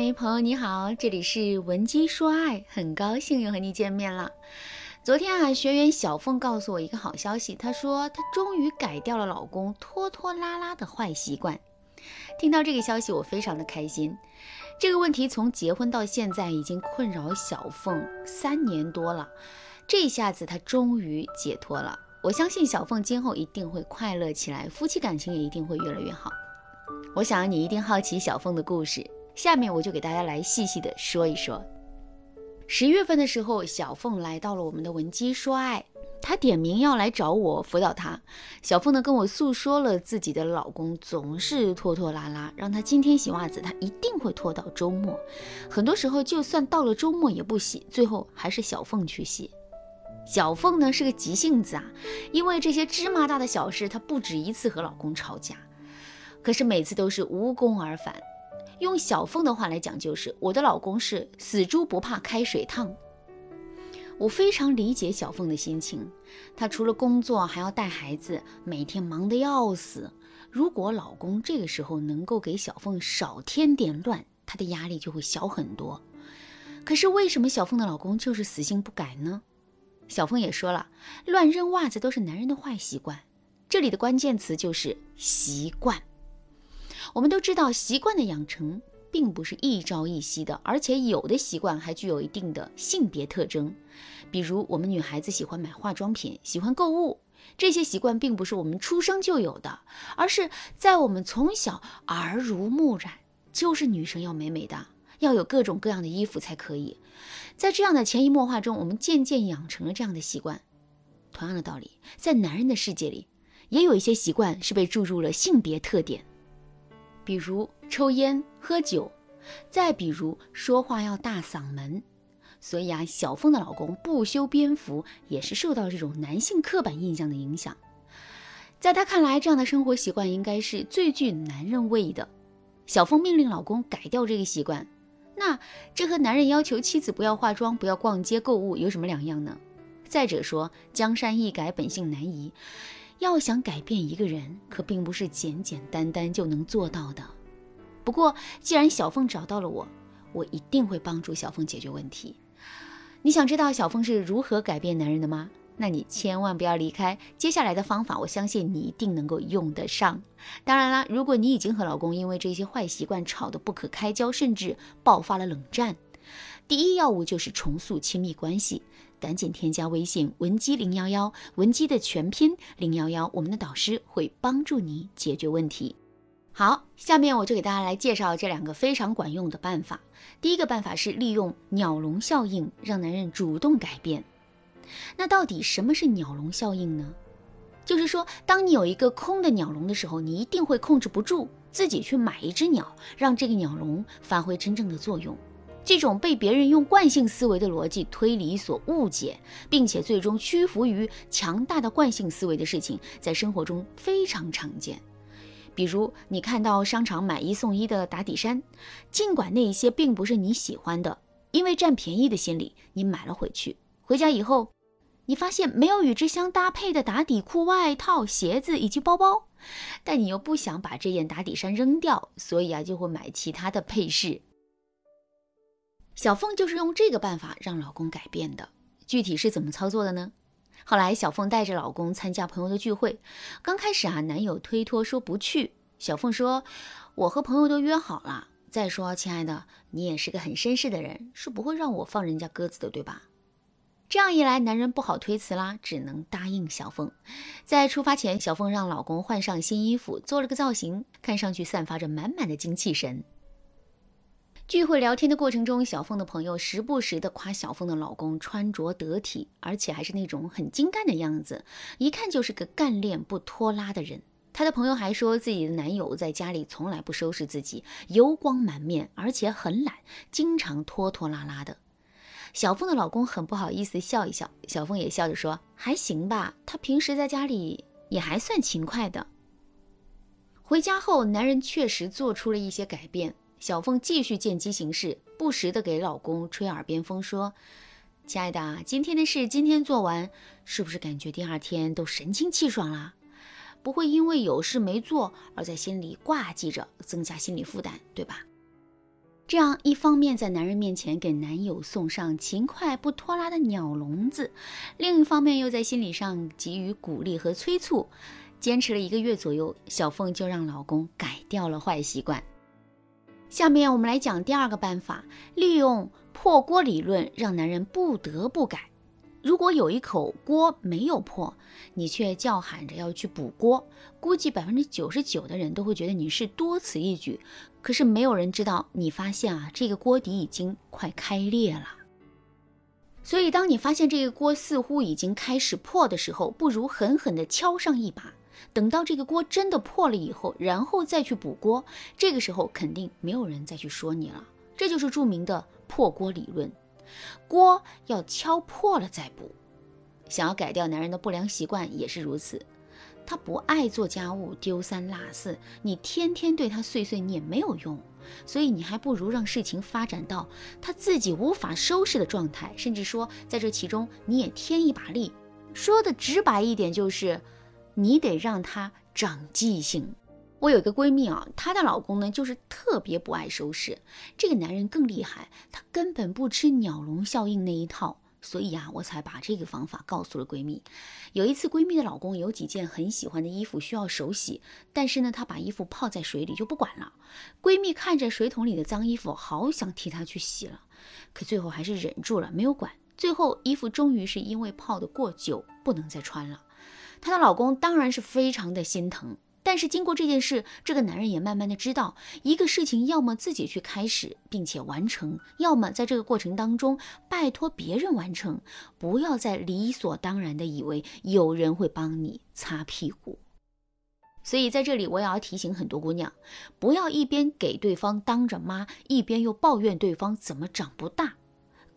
嗨，朋友你好，这里是文姬说爱，很高兴又和你见面了。昨天啊，学员小凤告诉我一个好消息，她说她终于改掉了老公拖拖拉拉的坏习惯。听到这个消息，我非常的开心。这个问题从结婚到现在已经困扰小凤三年多了，这下子她终于解脱了。我相信小凤今后一定会快乐起来，夫妻感情也一定会越来越好。我想你一定好奇小凤的故事。下面我就给大家来细细的说一说。十月份的时候，小凤来到了我们的文姬说爱，她点名要来找我辅导她。小凤呢跟我诉说了自己的老公总是拖拖拉拉，让她今天洗袜子，他一定会拖到周末。很多时候就算到了周末也不洗，最后还是小凤去洗。小凤呢是个急性子啊，因为这些芝麻大的小事，她不止一次和老公吵架，可是每次都是无功而返。用小凤的话来讲，就是我的老公是死猪不怕开水烫。我非常理解小凤的心情，她除了工作还要带孩子，每天忙得要死。如果老公这个时候能够给小凤少添点乱，她的压力就会小很多。可是为什么小凤的老公就是死性不改呢？小凤也说了，乱扔袜子都是男人的坏习惯。这里的关键词就是习惯。我们都知道，习惯的养成并不是一朝一夕的，而且有的习惯还具有一定的性别特征。比如，我们女孩子喜欢买化妆品，喜欢购物，这些习惯并不是我们出生就有的，而是在我们从小耳濡目染，就是女生要美美的，要有各种各样的衣服才可以。在这样的潜移默化中，我们渐渐养成了这样的习惯。同样的道理，在男人的世界里，也有一些习惯是被注入了性别特点。比如抽烟、喝酒，再比如说话要大嗓门，所以啊，小凤的老公不修边幅也是受到这种男性刻板印象的影响。在他看来，这样的生活习惯应该是最具男人味的。小凤命令老公改掉这个习惯，那这和男人要求妻子不要化妆、不要逛街购物有什么两样呢？再者说，江山易改，本性难移。要想改变一个人，可并不是简简单单就能做到的。不过，既然小凤找到了我，我一定会帮助小凤解决问题。你想知道小凤是如何改变男人的吗？那你千万不要离开，接下来的方法，我相信你一定能够用得上。当然啦，如果你已经和老公因为这些坏习惯吵得不可开交，甚至爆发了冷战，第一要务就是重塑亲密关系。赶紧添加微信文姬零幺幺，文姬的全拼零幺幺，我们的导师会帮助你解决问题。好，下面我就给大家来介绍这两个非常管用的办法。第一个办法是利用鸟笼效应，让男人主动改变。那到底什么是鸟笼效应呢？就是说，当你有一个空的鸟笼的时候，你一定会控制不住自己去买一只鸟，让这个鸟笼发挥真正的作用。这种被别人用惯性思维的逻辑推理所误解，并且最终屈服于强大的惯性思维的事情，在生活中非常常见。比如，你看到商场买一送一的打底衫，尽管那一些并不是你喜欢的，因为占便宜的心理，你买了回去。回家以后，你发现没有与之相搭配的打底裤、外套、鞋子以及包包，但你又不想把这件打底衫扔掉，所以啊，就会买其他的配饰。小凤就是用这个办法让老公改变的。具体是怎么操作的呢？后来小凤带着老公参加朋友的聚会，刚开始啊，男友推脱说不去。小凤说：“我和朋友都约好了。再说，亲爱的，你也是个很绅士的人，是不会让我放人家鸽子的，对吧？”这样一来，男人不好推辞啦，只能答应小凤。在出发前，小凤让老公换上新衣服，做了个造型，看上去散发着满满的精气神。聚会聊天的过程中，小凤的朋友时不时的夸小凤的老公穿着得体，而且还是那种很精干的样子，一看就是个干练不拖拉的人。她的朋友还说自己的男友在家里从来不收拾自己，油光满面，而且很懒，经常拖拖拉拉的。小凤的老公很不好意思笑一笑，小凤也笑着说还行吧，他平时在家里也还算勤快的。回家后，男人确实做出了一些改变。小凤继续见机行事，不时的给老公吹耳边风，说：“亲爱的，今天的事今天做完，是不是感觉第二天都神清气爽啦？不会因为有事没做而在心里挂记着，增加心理负担，对吧？”这样一方面在男人面前给男友送上勤快不拖拉的鸟笼子，另一方面又在心理上给予鼓励和催促。坚持了一个月左右，小凤就让老公改掉了坏习惯。下面我们来讲第二个办法，利用破锅理论，让男人不得不改。如果有一口锅没有破，你却叫喊着要去补锅，估计百分之九十九的人都会觉得你是多此一举。可是没有人知道，你发现啊，这个锅底已经快开裂了。所以，当你发现这个锅似乎已经开始破的时候，不如狠狠地敲上一把。等到这个锅真的破了以后，然后再去补锅，这个时候肯定没有人再去说你了。这就是著名的破锅理论。锅要敲破了再补。想要改掉男人的不良习惯也是如此。他不爱做家务，丢三落四，你天天对他碎碎念没有用，所以你还不如让事情发展到他自己无法收拾的状态，甚至说在这其中你也添一把力。说的直白一点就是，你得让他长记性。我有一个闺蜜啊，她的老公呢就是特别不爱收拾。这个男人更厉害，他根本不吃鸟笼效应那一套，所以啊，我才把这个方法告诉了闺蜜。有一次，闺蜜的老公有几件很喜欢的衣服需要手洗，但是呢，他把衣服泡在水里就不管了。闺蜜看着水桶里的脏衣服，好想替他去洗了，可最后还是忍住了，没有管。最后，衣服终于是因为泡得过久，不能再穿了。她的老公当然是非常的心疼。但是经过这件事，这个男人也慢慢的知道，一个事情要么自己去开始并且完成，要么在这个过程当中拜托别人完成，不要再理所当然的以为有人会帮你擦屁股。所以在这里我也要提醒很多姑娘，不要一边给对方当着妈，一边又抱怨对方怎么长不大。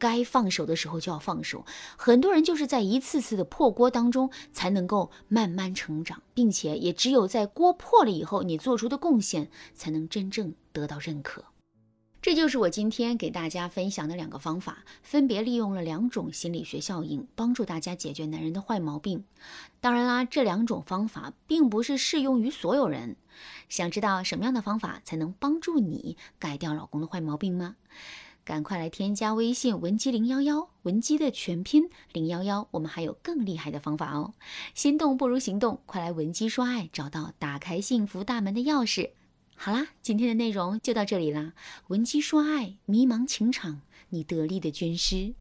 该放手的时候就要放手，很多人就是在一次次的破锅当中才能够慢慢成长，并且也只有在锅破了以后，你做出的贡献才能真正得到认可。这就是我今天给大家分享的两个方法，分别利用了两种心理学效应，帮助大家解决男人的坏毛病。当然啦，这两种方法并不是适用于所有人。想知道什么样的方法才能帮助你改掉老公的坏毛病吗？赶快来添加微信文姬零幺幺，文姬的全拼零幺幺，我们还有更厉害的方法哦！心动不如行动，快来文姬说爱，找到打开幸福大门的钥匙。好啦，今天的内容就到这里啦，文姬说爱，迷茫情场，你得力的军师。